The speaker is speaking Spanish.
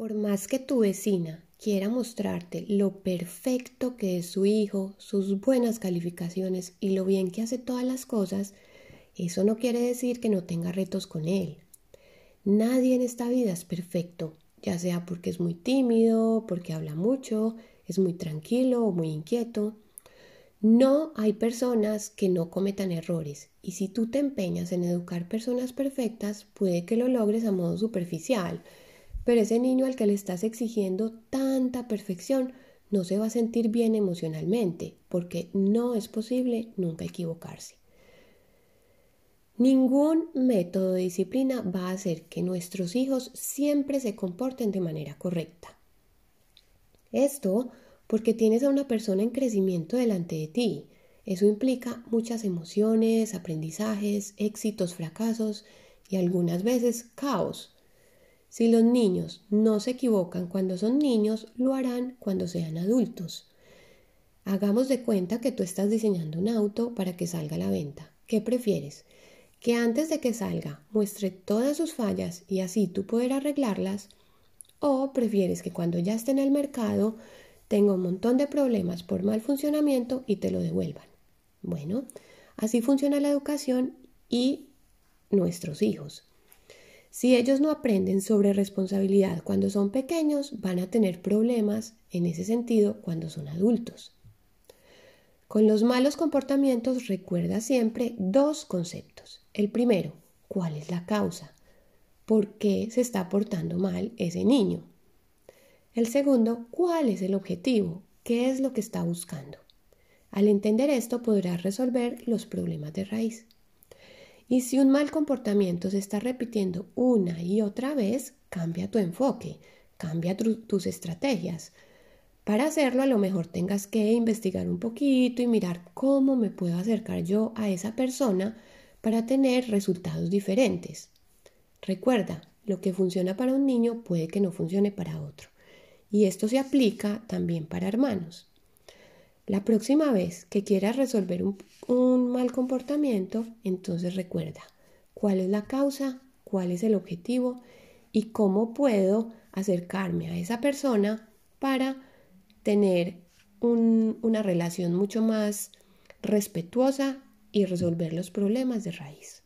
Por más que tu vecina quiera mostrarte lo perfecto que es su hijo, sus buenas calificaciones y lo bien que hace todas las cosas, eso no quiere decir que no tenga retos con él. Nadie en esta vida es perfecto, ya sea porque es muy tímido, porque habla mucho, es muy tranquilo o muy inquieto. No hay personas que no cometan errores y si tú te empeñas en educar personas perfectas, puede que lo logres a modo superficial, pero ese niño al que le estás exigiendo tanta perfección no se va a sentir bien emocionalmente, porque no es posible nunca equivocarse. Ningún método de disciplina va a hacer que nuestros hijos siempre se comporten de manera correcta. Esto porque tienes a una persona en crecimiento delante de ti. Eso implica muchas emociones, aprendizajes, éxitos, fracasos y algunas veces caos. Si los niños no se equivocan cuando son niños, lo harán cuando sean adultos. Hagamos de cuenta que tú estás diseñando un auto para que salga a la venta. ¿Qué prefieres? ¿Que antes de que salga muestre todas sus fallas y así tú poder arreglarlas? ¿O prefieres que cuando ya esté en el mercado tenga un montón de problemas por mal funcionamiento y te lo devuelvan? Bueno, así funciona la educación y nuestros hijos. Si ellos no aprenden sobre responsabilidad cuando son pequeños, van a tener problemas en ese sentido cuando son adultos. Con los malos comportamientos recuerda siempre dos conceptos. El primero, ¿cuál es la causa? ¿Por qué se está portando mal ese niño? El segundo, ¿cuál es el objetivo? ¿Qué es lo que está buscando? Al entender esto podrás resolver los problemas de raíz. Y si un mal comportamiento se está repitiendo una y otra vez, cambia tu enfoque, cambia tus estrategias. Para hacerlo a lo mejor tengas que investigar un poquito y mirar cómo me puedo acercar yo a esa persona para tener resultados diferentes. Recuerda, lo que funciona para un niño puede que no funcione para otro. Y esto se aplica también para hermanos. La próxima vez que quieras resolver un, mal comportamiento, entonces recuerda cuál es la causa, cuál es el objetivo y cómo puedo acercarme a esa persona para tener una relación mucho más respetuosa y resolver los problemas de raíz.